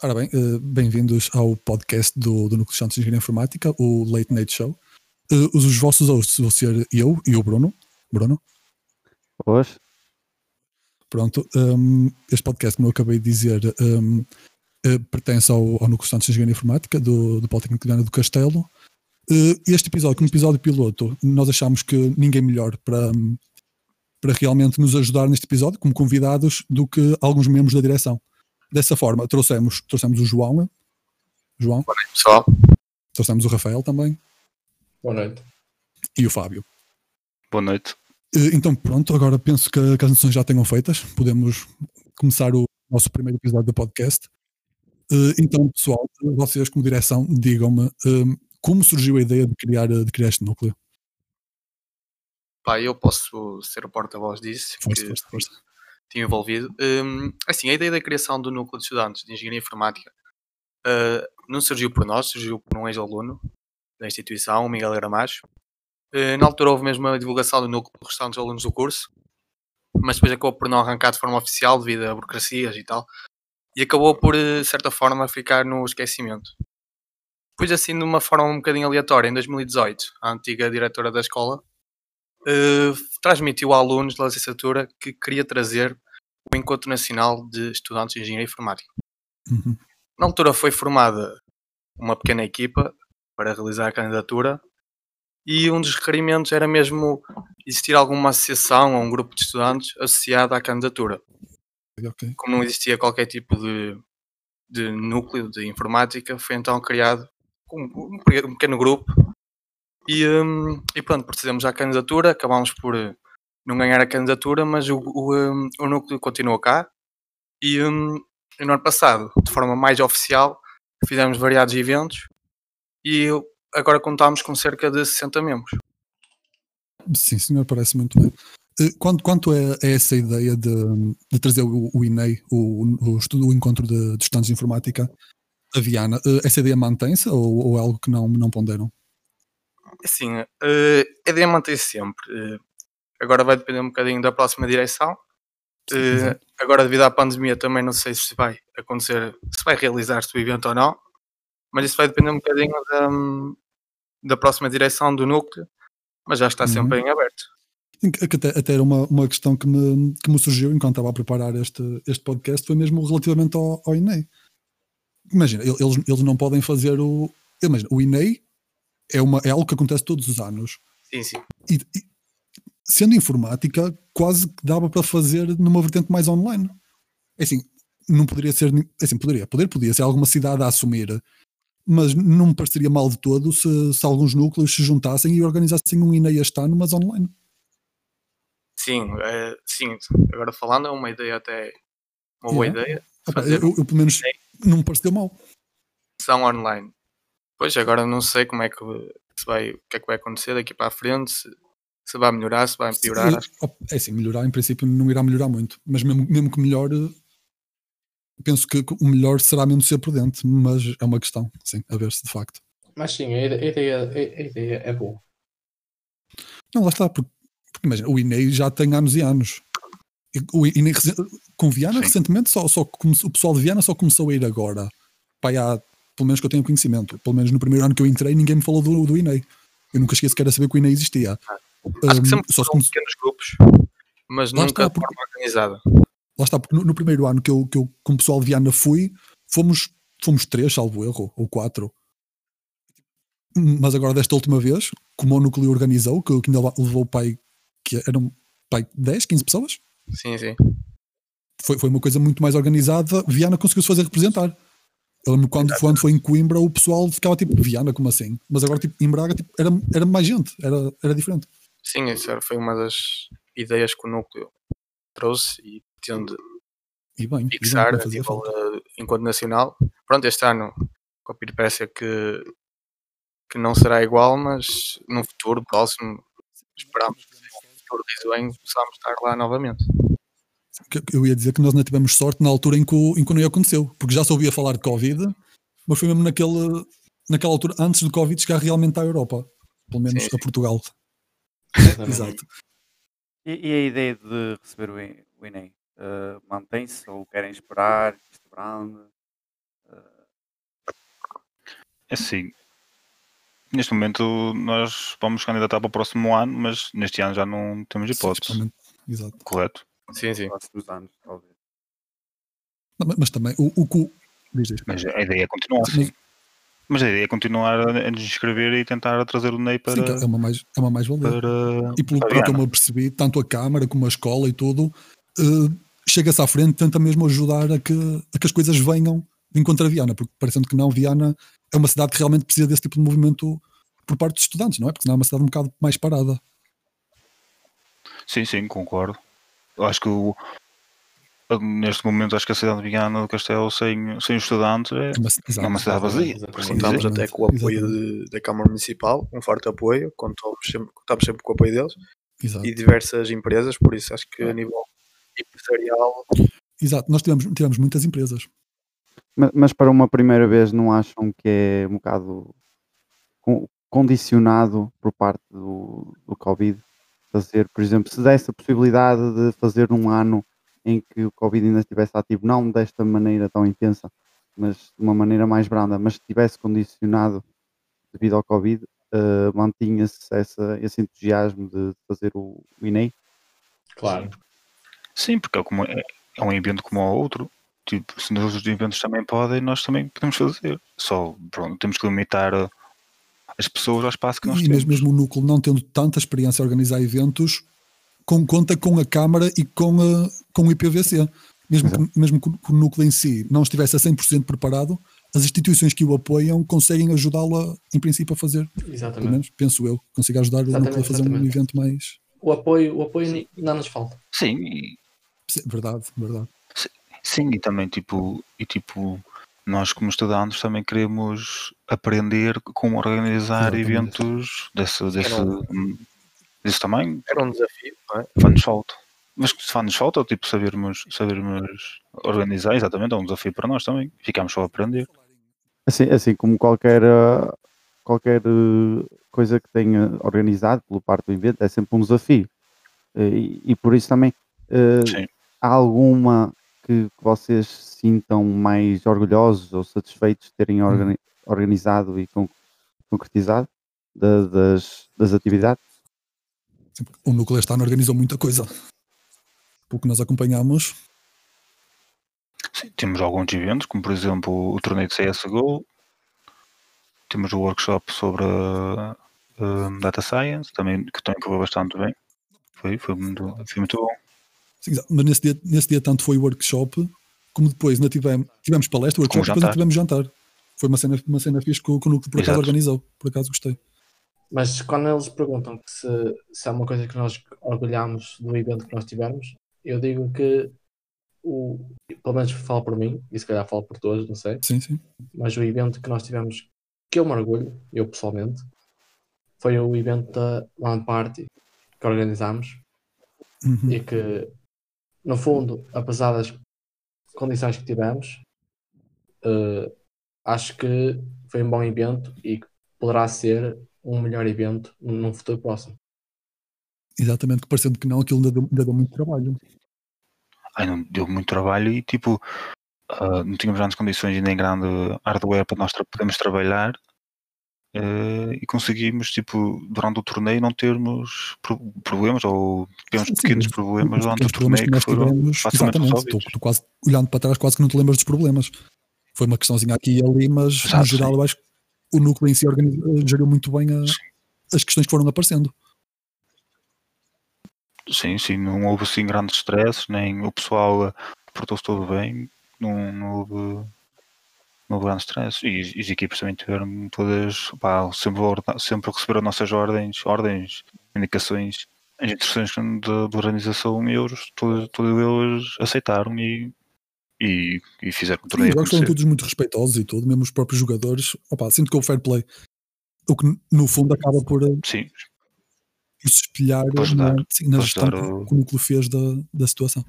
Ora bem, uh, bem-vindos ao podcast do, do Núcleo de Santos de Engenharia Informática, o Late Night Show. Uh, os vossos hosts vão ser eu e o Bruno. Bruno? Hoje. Pronto, um, este podcast, como eu acabei de dizer, um, uh, pertence ao, ao Núcleo de Santos de Engenharia Informática do, do Politécnico de do Castelo. este episódio, como episódio piloto, nós achamos que ninguém melhor para, para realmente nos ajudar neste episódio, como convidados, do que alguns membros da direção. Dessa forma, trouxemos, trouxemos o João. João. Boa noite, pessoal. Trouxemos o Rafael também. Boa noite. E o Fábio. Boa noite. Então, pronto, agora penso que, que as noções já tenham feitas. Podemos começar o nosso primeiro episódio do podcast. Então, pessoal, vocês como direção, digam-me como surgiu a ideia de criar, de criar este núcleo? Pá, eu posso ser o porta-voz disso. Força, força, força tinha envolvido. Um, assim, a ideia da criação do núcleo de estudantes de engenharia informática uh, não surgiu por nós, surgiu por um ex-aluno da instituição, o Miguel Gramacho. Uh, na altura houve mesmo a divulgação do núcleo dos restantes alunos do curso, mas depois acabou por não arrancar de forma oficial devido a burocracias e tal, e acabou por, de certa forma, ficar no esquecimento. Depois, assim, de uma forma um bocadinho aleatória, em 2018, a antiga diretora da escola uh, transmitiu a alunos da licenciatura que queria trazer o Encontro Nacional de Estudantes de Engenharia Informática. Uhum. Na altura foi formada uma pequena equipa para realizar a candidatura e um dos requerimentos era mesmo existir alguma associação ou um grupo de estudantes associado à candidatura. Okay. Como não existia qualquer tipo de, de núcleo de informática, foi então criado um, um pequeno grupo e, um, e pronto, procedemos à candidatura, acabámos por eh, não ganhar a candidatura, mas o, o, um, o núcleo continua cá. E um, no ano passado, de forma mais oficial, fizemos variados eventos e agora contamos com cerca de 60 membros. Sim, senhor, parece muito bem. Eh, quanto, quanto é, é essa ideia de, de trazer o, o INEI, o, o, estudo, encontro de, de estudantes de informática, a Viana, eh, essa ideia mantém-se ou, ou é algo que não, não ponderam? Assim, uh, a ideia mantém-se sempre. Uh, agora vai depender um bocadinho da próxima direção. Uh, agora, devido à pandemia, também não sei se vai acontecer, se vai realizar-se o evento ou não, mas isso vai depender um bocadinho da, da próxima direção do núcleo, mas já está uhum. sempre em aberto. Até, até era uma, uma questão que me, que me surgiu enquanto estava a preparar este, este podcast, foi mesmo relativamente ao, ao INEI. Imagina, eles, eles não podem fazer o. Imagina, o INEI é, uma, é algo que acontece todos os anos. Sim, sim. E, e, sendo informática, quase que dava para fazer numa vertente mais online. É assim, não poderia ser. É assim, poderia, poder podia ser alguma cidade a assumir, mas não me pareceria mal de todo se, se alguns núcleos se juntassem e organizassem um INEI este ano, mas online. Sim, é, sim. Agora falando, é uma ideia até. Uma boa ideia. eu, eu, pelo menos, não me pareceu mal. São online. Pois, agora não sei como é que se vai, o que é que vai acontecer daqui para a frente, se, se vai melhorar, se vai piorar. É assim, melhorar em princípio não irá melhorar muito, mas mesmo, mesmo que melhore, penso que o melhor será mesmo ser prudente, mas é uma questão, sim, a ver se de facto. Mas sim, a ideia, a ideia é boa. Não, lá está, porque, porque imagina, o INEI já tem anos e anos. O INEI, com Viana, sim. recentemente, só, só, o pessoal de Viana só começou a ir agora. Pai, há pelo menos que eu tenho conhecimento. Pelo menos no primeiro ano que eu entrei, ninguém me falou do, do INEI. Eu nunca cheguei sequer a saber que o INEI existia. Acho que sempre um, só foram pequenos grupos, mas nunca está, de forma organizada. Lá está, porque no, no, primeiro ano que eu, que eu com o pessoal de Viana fui, fomos, fomos três, salvo erro, ou quatro. Mas agora, desta última vez, como o núcleo organizou, que, que ainda levou o pai, que eram pai 10, 15 pessoas? Sim, sim. Foi, foi uma coisa muito mais organizada. Viana conseguiu-se fazer representar. Eu lembro quando, quando foi em Coimbra o pessoal ficava tipo, Viana, como assim? Mas agora tipo, em Braga tipo, era, era mais gente, era, era diferente. Sim, isso foi uma das ideias que o núcleo trouxe e tende e bem, fixar e bem, a nível enquanto nacional. Pronto, este ano com a peripécia que, que não será igual, mas no futuro próximo esperamos que no futuro risonho possamos estar lá novamente eu ia dizer que nós não tivemos sorte na altura em que, o, em que o aconteceu, porque já se ouvia falar de Covid, mas foi mesmo naquele, naquela altura, antes do Covid chegar realmente à Europa, pelo menos sim, sim. a Portugal. Exato. E, e, a ideia de receber o, o INEI? Uh, Mantém-se ou querem esperar? Isto brand? Uh, É assim. Neste momento nós vamos candidatar para o próximo ano, mas neste ano já não temos hipótese. Principalmente- Exato. Correto. Sim, sim. próximos anos, talvez. Não, mas- Mas também o, o diz. Mas a ideia é continuar Mas- assim. Mas a ideia é continuar a nos inscrever e tentar trazer o Ney para. Sim, que é uma mais, é uma mais-valia. para E pelo que eu me apercebi, tanto a Câmara como a escola e tudo, eh, chega-se à frente, tenta mesmo ajudar a que, a que as coisas venham de encontro a Viana, porque parecendo que não, Viana é uma cidade que realmente precisa desse tipo de movimento por parte dos estudantes, não é? Porque senão é uma cidade um bocado mais parada. Sim, sim, concordo. Eu acho que o- neste momento acho que a cidade de Viana do Castelo sem, sem estudantes é, É uma, exato. é uma cidade vazia. Assim Contamos até com o apoio de- da Câmara Municipal, um forte apoio, contamos sempre, contamos sempre com o apoio deles Exato. e diversas empresas, por isso acho que a nível empresarial Exato. Nós tivemos, tivemos muitas empresas. Mas, mas para uma primeira vez não acham que é um bocado con- condicionado por parte do, do Covid fazer, por exemplo, se desse a possibilidade de fazer um ano em que o Covid ainda estivesse ativo, não desta maneira tão intensa, mas de uma maneira mais branda, mas estivesse condicionado devido ao Covid, eh, mantinha-se essa- esse entusiasmo de fazer o, o INEI? Claro. Sim, porque é, como, é, é um evento como o outro. Tipo, se nos outros eventos também podem, nós também podemos fazer. Só, pronto, temos que limitar uh, as pessoas ao espaço que nós E temos. mesmo, mesmo o núcleo não tendo tanta experiência a organizar eventos, com, conta com a Câmara e com, a, com o IPVC. Mesmo que, mesmo que o- núcleo em si não estivesse a 100% preparado, as instituições que o apoiam conseguem ajudá-lo, em princípio, a fazer. Pelo Exatamente. menos, penso eu, consiga ajudar o núcleo a Exatamente, fazer um exatamente. evento mais. O apoio, o apoio não nos falta. Sim, e, Sim, Verdade, verdade. sim, e também tipo, e tipo, nós como estudantes também queremos aprender como organizar Exatamente. eventos desse, desse, não- hum, desse tamanho. era um desafio, não é? Faz-nos falta. Mas se faz-nos falta, tipo, sabermos, sabermos organizar, exatamente, é um desafio para nós também. Ficamos só a aprender. Assim, assim como qualquer, eh, qualquer eh, coisa que tenha organizado pelo parte do evento, é sempre um desafio. Eh, E, e por isso também Sim. há alguma que, que vocês se sintam mais orgulhosos ou satisfeitos de terem organi- organizado e con- concretizado da- das, das atividades? O núcleo este ano organizou muita coisa. Pelo que nós acompanhamos, Sim, temos alguns eventos, como por exemplo o torneio de CSGO, temos o workshop sobre uh, um, Data Science, também, que também correu bastante bem. Foi, foi, muito, foi muito bom. Mas nesse dia, nesse dia tanto foi workshop, como depois ainda tivemos, tivemos palestra, workshop, e depois ainda tivemos jantar. Foi uma cena, uma cena fixe que, o- que o núcleo por acaso Exato. organizou. Por acaso gostei. Mas quando eles perguntam que se, se é uma coisa que nós orgulhamos do evento que nós tivemos, eu digo que o, pelo menos falo por mim, e se calhar falo por todos, não sei, Sim, sim. mas o evento que nós tivemos, que eu me orgulho, eu pessoalmente, foi o evento da One Party que organizámos Uhum. e que, no fundo, apesar das condições que tivemos, eh, acho que foi um bom evento e que poderá ser um melhor evento num futuro próximo. Exatamente, que parecendo que não, aquilo ainda deu, ainda deu muito trabalho. Ai, não, deu muito trabalho e tipo, ah, não tínhamos grandes condições e nem grande hardware para nós tra podermos trabalhar. Eh, e conseguimos, tipo, durante o torneio não termos pro- problemas ou tivemos Sim, pequenos os- problemas durante o torneio que que foram tivemos, facilmente exatamente, tu, tu quase, olhando para trás, quase que não te lembras dos problemas. Foi uma questãozinha aqui e ali, mas no Exato, geral sim. eu acho que o núcleo em si organiza- geriu muito bem a- as questões que foram aparecendo. Sim, sim, não houve assim grandes stresses, nem o pessoal eh, portou-se todo bem, não, não houve, não houve grandes stress. E, e as equipes também tiveram todas, pá, sempre, sempre receberam nossas ordens, ordens, indicações, as instruções de, de organização e eles, todos, eles aceitaram e, e, e fizeram o Sim, torneio os jogos foram todos muito respeitosos e tudo, mesmo os próprios jogadores. Opa, sinto que houve fair play. O que no fundo acaba por, eh, Sim, se espelhar ajudar, na, sim, na gestão o- que o núcleo fez da, da situação.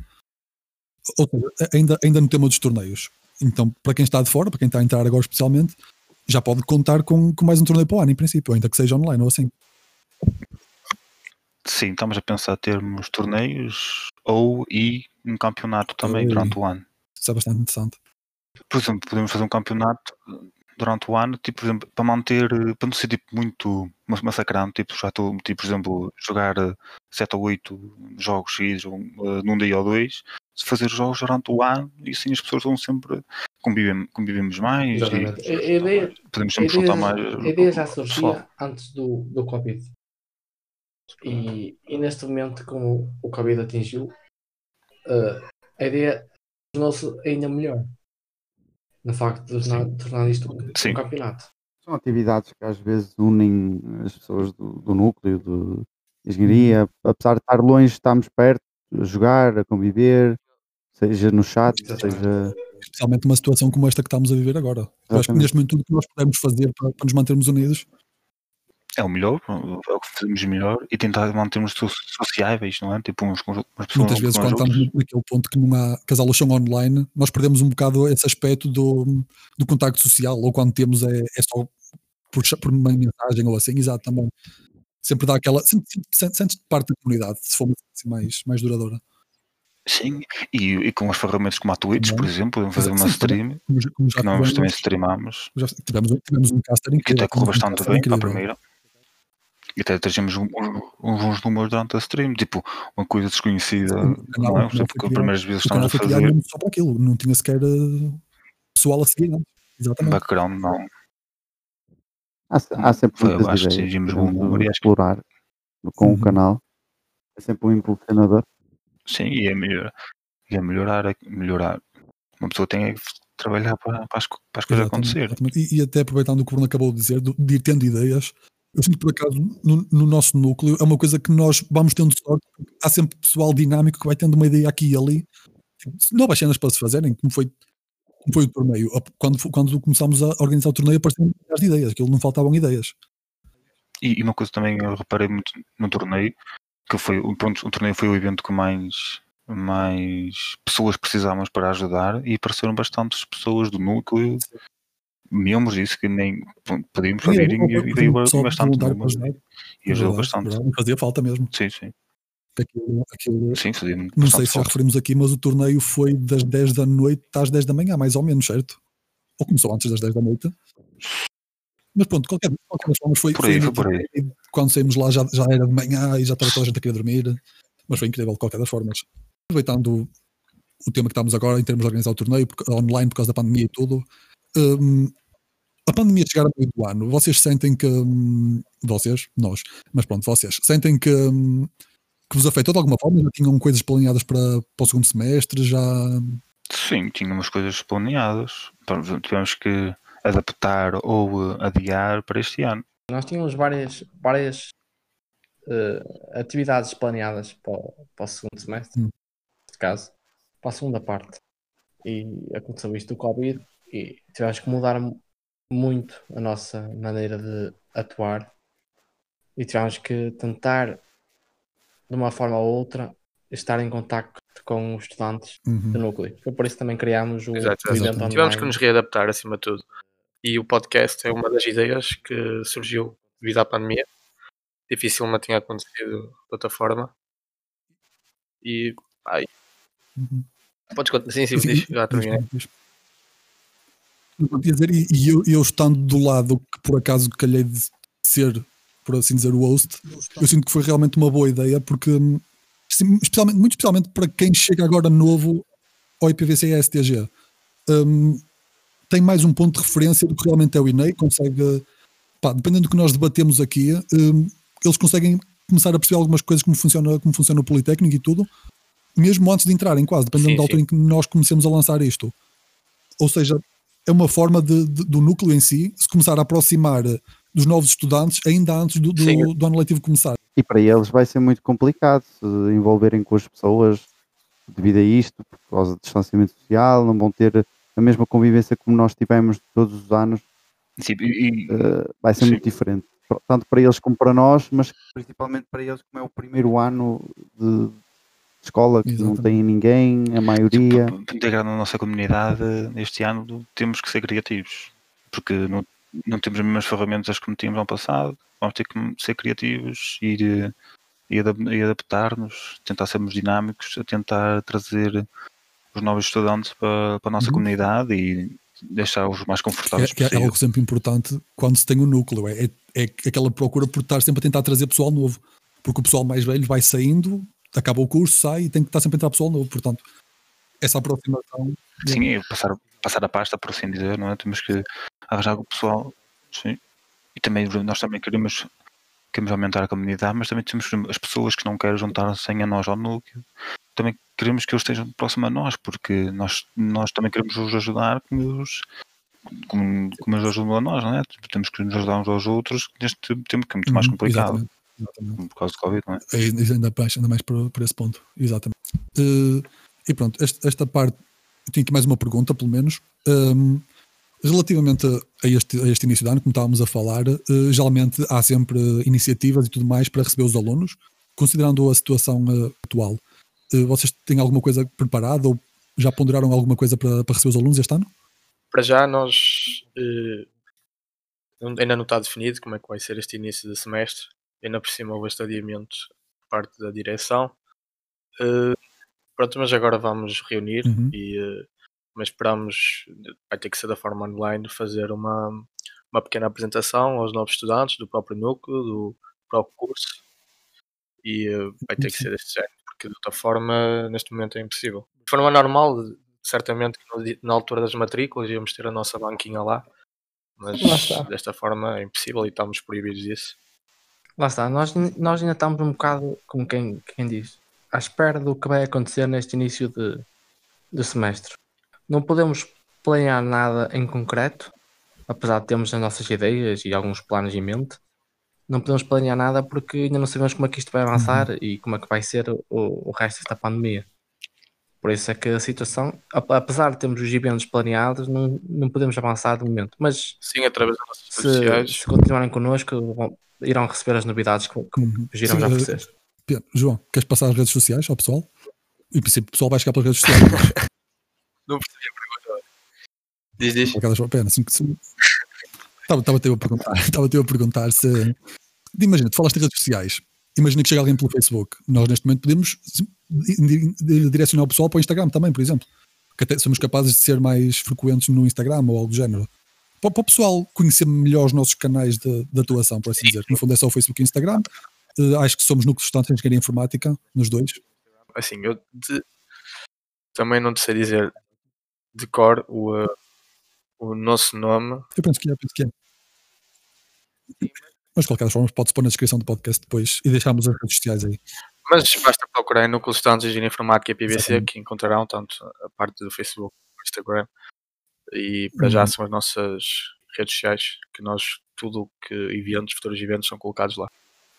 Ou ainda, ainda no tema dos torneios. Então, para quem está de fora, para quem está a entrar agora especialmente, já pode contar com, com mais um torneio para o ano, em princípio, ainda que seja online ou assim. sim, estamos a pensar termos torneios ou e um campeonato também durante o ano. Isso é bastante interessante. por exemplo, podemos fazer um campeonato durante o ano, tipo, por exemplo, para manter, eh, para não ser tipo muito mas- massacrante, tipo, já estou, tipo, por exemplo, jogar 7 ou 8 jogos seguidos uh, num dia ou dois, se fazer jogos durante o ano e assim as pessoas vão sempre convivem, convivemos mais Exatamente. e A, a ideia, podemos a sempre ideia, juntar mais. a ideia já surgia antes do, do Covid. E, e neste momento, como o Covid atingiu, eh, a ideia tornou-se ainda melhor. No facto de tornar, tornar isto um campeonato. São atividades que às vezes unem as pessoas do, do núcleo de engenharia, apesar de estar longe, estamos perto, a jogar, a conviver, seja no chat, Exatamente. seja. Especialmente numa situação como esta que estamos a viver agora. Eu acho que neste momento tudo que nós podemos fazer para, para nos mantermos unidos É o melhor, é o que fazemos melhor e tentar mantermos so- sociáveis, não é? Tipo, uns com umas pessoas Muitas vezes, as quando estamos naquele ponto que, não há, que as aulas são online, nós perdemos um bocado esse aspecto do, do contacto social, ou quando temos é, é só por, por uma mensagem ou assim, exato, também. Sempre dá aquela. Sentes sente, sentes parte da comunidade, se for assim, mais, mais duradoura. Sim, e, e com as ferramentas como a Twitch, por exemplo, podemos fazer uma sim, stream, Como já, como já que nós tivemos, também streamamos, já tivemos, tivemos um caster que incrível. até correu um bastante bem para a incrível. primeira. E até trazemos uns, uns números durante a stream, tipo, uma coisa desconhecida, não é? o canal Por exemplo, foi que as primeiras vezes estamos a fazer só para aquilo, não tinha sequer eh, pessoal a seguir. Não? Exatamente. background, não. Há, se- há sempre Foi, muitas acho que ideias que que- explorar com Uhum. o canal. É sempre um impulsionador. Sim, e é melhor. E é melhorar, é melhorar. Uma pessoa tem que trabalhar para, para as, para as coisas Exatamente, acontecer. exatamente. E, e até aproveitando o que o Bruno acabou de dizer, do- de ir tendo ideias, eu sinto que por acaso no, no nosso núcleo é uma coisa que nós vamos tendo sorte, porque há sempre pessoal dinâmico que vai tendo uma ideia aqui e ali, Tipo, novas cenas para se fazerem, como foi, como foi o torneio. Quando, quando começámos a organizar o torneio, apareceram as ideias, aquilo não faltavam ideias. E, e uma coisa também eu reparei muito no torneio, que foi o- pronto, o torneio foi o evento que mais, mais pessoas precisávamos para ajudar e apareceram bastantes pessoas do núcleo, membros, isso que nem pedimos para E veio bastante número e ajudou bastante. Fazia falta mesmo. Sim, sim. Aquilo, aquilo- Sim, fazia não sei se já referimos aqui, mas o torneio foi das 10 da noite às 10 da manhã, mais ou menos, certo? Ou começou antes das 10 da noite. Mas pronto, qualquer, de qualquer das formas foi, Por aí, foi foi por aí. quando saímos lá já, já era de manhã e já estava toda a gente a querer dormir. Mas foi incrível de qualquer das formas. Aproveitando o tema que estamos agora em termos de organizar o torneio online por causa da pandemia e tudo. hum, a pandemia chegar a meio do ano, vocês sentem que hum, vocês, nós, mas pronto, vocês sentem que, hum, que vos afetou de alguma forma? Já tinham coisas planeadas para, para o segundo semestre? Já Sim, tínhamos coisas planeadas. Tivemos que adaptar ou eh, adiar para este ano. Nós tínhamos várias, várias eh, atividades planeadas para, o- para o segundo semestre, Hum. neste caso, para a segunda parte. E aconteceu isto do Covid e tivemos que mudar mu- muito a nossa maneira de atuar e tivemos que tentar, de uma forma ou outra, estar em contacto com os estudantes Uhum. do núcleo. Foi por isso que também criámos o, Exato, exato. Tivemos que nos readaptar acima de tudo. E o podcast é uma das ideias que surgiu devido à pandemia. Dificilmente tinha acontecido de outra forma. E. Ai, Uhum. podes continuar. Sim, sim, Sim, diz, já terminei. dizer, e, eu, eu estando do lado que por acaso calhei de ser, por assim dizer, o host, eu sinto que foi realmente uma boa ideia, porque hum, especialmente, muito especialmente para quem chega agora novo ao IPVC e à STG, hum, tem mais um ponto de referência do que realmente é o INEI, consegue, pá, dependendo do que nós debatemos aqui, hum, eles conseguem começar a perceber algumas coisas como funciona, como funciona o Politécnico e tudo, mesmo antes de entrarem, quase, dependendo Sim, da altura sim. em que nós comecemos a lançar isto. Ou seja, é uma forma de, de- do núcleo em si se começar a aproximar dos novos estudantes ainda antes do, do, do ano letivo começar. E para eles vai ser muito complicado se envolverem com as pessoas devido a isto, por causa do distanciamento social, não vão ter a mesma convivência como nós tivemos todos os anos, Sim, e- eh, vai ser Sim. muito diferente. Tanto para eles como para nós, mas principalmente para eles, como é o primeiro ano de escola, que não Exatamente. tem ninguém, a maioria. Para integrar na nossa comunidade este ano temos que ser criativos porque não, não temos as mesmas ferramentas como tínhamos no passado vamos ter que ser criativos e, ir, e, adap- e adaptar-nos tentar sermos dinâmicos a tentar trazer os novos estudantes para, para a nossa Uhum. comunidade e deixar-os mais É, confortáveis que é possível. algo sempre importante quando se tem o núcleo, é, é, é aquela procura por estar sempre a tentar trazer pessoal novo, porque o pessoal mais velho vai saindo, acaba o curso, sai e tem que estar sempre a entrar pessoal novo, portanto, essa aproximação. Sim, e passar, passar a pasta, por assim dizer, não é? Temos que arranjar o pessoal, sim. E também nós também queremos, queremos aumentar a comunidade, mas também temos as pessoas que não querem juntar-se a nós ao núcleo, também queremos que eles estejam próximos a nós, porque nós, nós também queremos os ajudar como eles, como, como eles ajudam a nós, não é? Temos que nos ajudar uns aos outros neste tempo que é muito mais Uhum, complicado Exatamente, exatamente. por causa do Covid, não é? É, ainda mais, ainda mais por, por esse ponto, exatamente. Eh, e pronto, esta, esta parte, eu tinha aqui mais uma pergunta, pelo menos. Ehm, relativamente a, este, a este início de ano, como estávamos a falar, eh, geralmente há sempre iniciativas e tudo mais para receber os alunos, considerando a situação eh, atual. Eh, vocês têm alguma coisa preparada ou já ponderaram alguma coisa para, para receber os alunos este ano? Para já nós eh, ainda não está definido como é que vai ser este início de semestre. Ainda por cima houve este adiamento por parte da direção. Eh, pronto, mas agora vamos reunir Uhum. e mas esperamos, vai ter que ser da forma online, fazer uma, uma pequena apresentação aos novos estudantes do próprio núcleo, do próprio curso e vai ter que ser deste género, porque de outra forma neste momento é impossível. De forma normal, certamente na altura das matrículas íamos ter a nossa banquinha lá, mas Lá desta forma é impossível e estamos proibidos disso. Lá está, nós, nós ainda estamos um bocado, como quem, quem diz, à espera do que vai acontecer neste início de, de semestre. Não podemos planear nada em concreto, apesar de termos as nossas ideias e alguns planos em mente. Não podemos planear nada porque ainda não sabemos como é que isto vai avançar e como é que vai ser o, o resto desta pandemia. Por isso é que a situação, ap- apesar de termos os eventos planeados, não, não podemos avançar de momento. Mas Sim, através das nossas redes se, sociais. se continuarem connosco, vão- irão receber as novidades que, que Uhum. giram Sim, já por vocês. Pedro, João, queres passar as redes sociais ao pessoal? Em princípio, o pessoal vai chegar pelas redes sociais. Não percebi a pergunta. Diz, diz. Aquelas, pena, assim, que se- Estava, estava a perguntar, estava a perguntar se. Imagina, tu falaste de redes sociais. Imagina que chega alguém pelo Facebook. Nós, neste momento, podemos di- di- direcionar o pessoal para o Instagram também, por exemplo. Que até somos capazes de ser mais frequentes no Instagram ou algo do género. Para, para o pessoal conhecer melhor os nossos canais de, de atuação, por assim dizer. No fundo, é só o Facebook e o Instagram. Eh, acho que somos núcleos estudantes em engenharia informática, nos dois. Assim, eu de- também não te sei dizer de cor o, eh, o nosso nome. Eu penso que é, penso que é. Mas de qualquer forma, pode-se pôr na descrição do podcast depois e deixarmos as redes sociais aí. Mas basta procurar no de Estudantes de Engenharia Informática e PBC Exatamente. que encontrarão tanto a parte do Facebook como do Instagram. E para já Uhum. são as nossas redes sociais que nós, tudo que eventos, futuros eventos são colocados lá.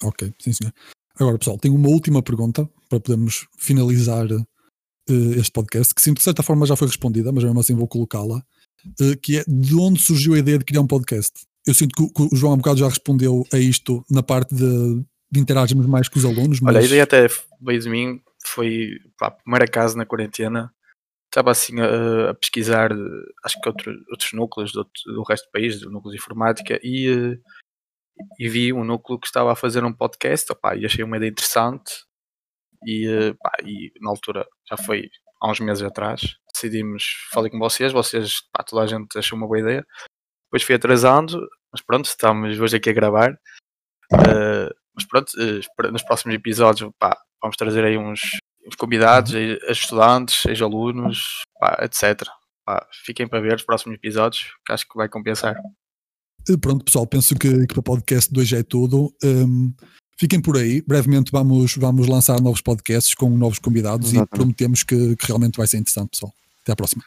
Ok, sim senhor. Agora, pessoal, tenho uma última pergunta para podermos finalizar eh, este podcast, que sim, de certa forma já foi respondida, mas mesmo assim vou colocá-la, eh, que é de onde surgiu a ideia de criar um podcast? Eu sinto que, o- que o João há um bocado já respondeu a isto na parte de, de interagirmos mais com os alunos, mas Olha, a ideia até veio de mim, foi pá, a primeira casa na quarentena. Estava assim a, a pesquisar, acho que outro, outros núcleos do, do resto do país, do núcleo de informática, e, e vi um núcleo que estava a fazer um podcast, opá, e achei uma ideia interessante. E, pá, e na altura, já foi há uns meses atrás, decidimos, falei com vocês, vocês, pá, toda a gente achou uma boa ideia. Depois fui atrasando, mas pronto, estamos hoje aqui a gravar. Eh, mas pronto, eh, nos próximos episódios pá, vamos trazer aí uns, uns convidados, estudantes, ex-alunos, pá, etc. Pá, fiquem para ver os próximos episódios, que acho que vai compensar. Eh, Pronto, pessoal, penso que, que para o podcast de hoje é tudo. Um, fiquem por aí. Brevemente vamos, vamos lançar novos podcasts com novos convidados e Exatamente. prometemos que, que realmente vai ser interessante, pessoal. Até à próxima.